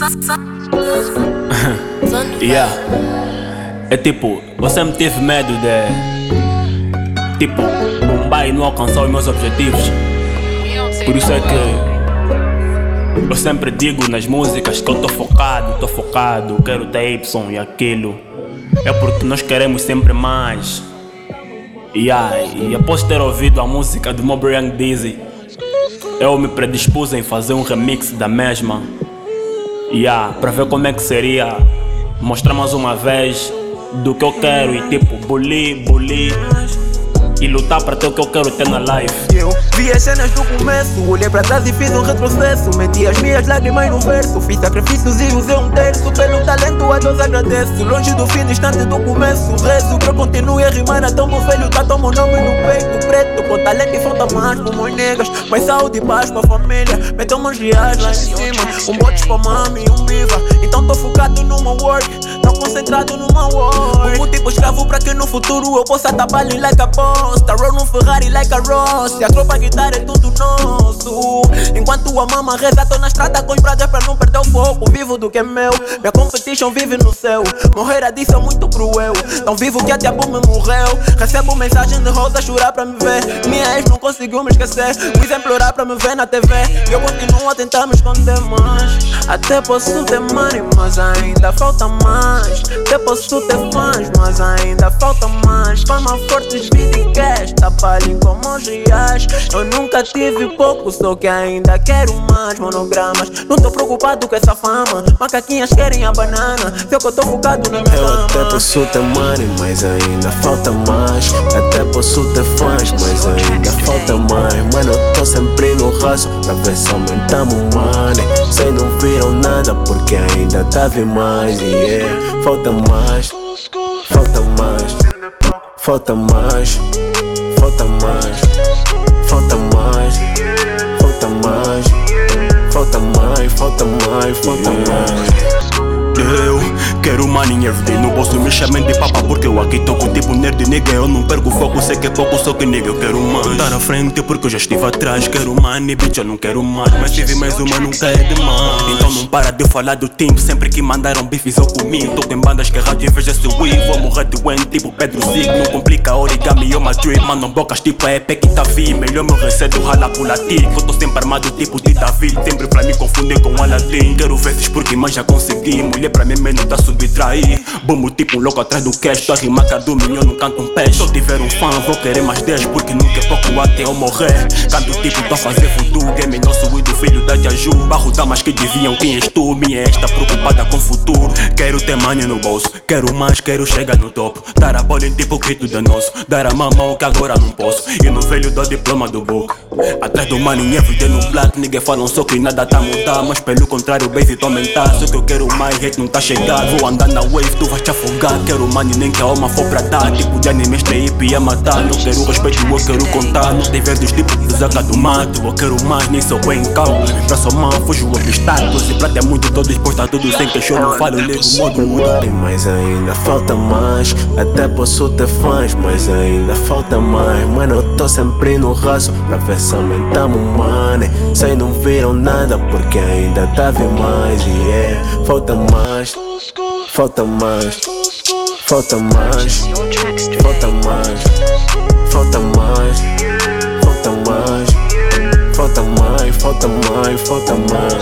yeah. É tipo, você me teve medo de. Tipo, bombar e não alcançar os meus objetivos. Por isso é que. Eu sempre digo nas músicas que eu tô focado, tô focado, quero ter Y e aquilo. É porque nós queremos sempre mais. Yeah, e após ter ouvido a música do Mob Dizzy, eu me predispus em fazer um remix da mesma. Yeah, para ver como é que seria. Mostrar mais uma vez do que eu quero e tipo, bully, bully e lutar para ter o que eu quero ter na life. Eu vi as cenas do começo, olhei para trás e fiz um retrocesso. Meti as minhas lágrimas no verso, fiz sacrifícios e usei um terço. Pelo talento a Deus agradeço. Longe do fim distante do começo, rezo que eu continue a rimar até o meu velho tá o nome no peito preto. Com talento e falta mais como os negras, mais saúde e paz pra família. Metam umas reais lá em cima, um bote pra mami um viva. Então tô focado no meu work, tô concentrado no meu work. Um tipo escravo pra que no futuro eu possa tapar like a boss. Tá roll no Ferrari like a Ross E a tropa guitarra é tudo nosso Enquanto a mama reza, tô na estrada com os brothers pra não perder o foco Vivo do que é meu, minha competition vive no céu. Morrer a disso é muito cruel. Tão vivo que a diabo me morreu. Recebo mensagem de rosa chorar pra me ver. Minha ex não conseguiu me esquecer. Quis implorar pra me ver na TV E eu continuo a tentar me esconder mais. Até posso ter money, mas ainda falta mais. Até posso ter fãs, mas ainda falta mais. Fama fortes, vida Tá palho como os reais Eu nunca tive pouco, só que ainda quero mais monogramas. Não tô preocupado com essa fama. Macaquinhas querem a banana. Vê que eu tô focado na minha Eu até posso ter money, mas ainda falta mais. Até posso ter fãs, mas ainda falta mais. Mano, eu tô sempre no raço Pra ver se aumentamos money. Cês não viram nada porque ainda tava mais. Yeah. Falta mais, falta mais, falta mais falta mais, falta mais, falta mais, falta mais, falta mais, falta mais. Quero money everyday No bolso me chamem de papa porque eu aqui toco tipo nerd nigga. Eu não perco foco, sei que é pouco, só que nigga eu quero mais. Dar à frente porque eu já estive atrás Quero money, bitch, eu não quero mais. Mas tive mais uma, nunca é demais. Então não para de falar do tempo Sempre que mandaram bifes eu comi. Tô em bandas que rádio inveja se weave Vou morrer doente tipo Pedro Signo Complica origami, eu uma trip Mano, bocas tipo a EP que tá vi Melhor meu recedo rala por latir Eu tô sempre armado tipo de David Sempre pra me confundir com Aladdin. Quero vezes porque mais já consegui. Mulher pra mim menos tá subtrair Bomo tipo um louco atrás do cash. Tô a rimar do milhão, não canto um pé Se eu tiver um fã, vou querer mais 10 Porque nunca é pouco até eu morrer. Canto tipo, tô a fazer voodoo Game nosso Damas que deviam, quem és tu? Minha esta preocupada com o futuro. Quero ter money no bolso Quero mais, quero chegar no topo. Dar a bola em tipo grito danoso Dar a mamão que agora não posso. E no velho do diploma do book Atrás do money everyday no black Ninguém falam só que nada tá mudar Mas pelo contrário, base tô aumentar Só que eu quero mais, hate não tá chegando Vou andar na wave, tu vais te afogar. Quero money nem que a alma for pra dar. Tipo de anime, este hip ia matar. Não quero respeito, eu quero contar. Não tem verdes tipo de zaga do mato Eu quero mais, nem sou bem calmo. Pra sua mão, fujo obstáculos E pra ter muito, disposto a tudo Sem que eu não falo, ligo o modo muda. Mas ainda falta mais. Até posso ter fãs, mas ainda falta mais. Mano, eu tô sempre no raço Pra ver se aumentamos money Cês não viram nada porque ainda tava mais. Yeah. Falta mais, falta mais. Falta mais, falta mais. Falta mais, falta mais. Falta mais, falta mais, falta mais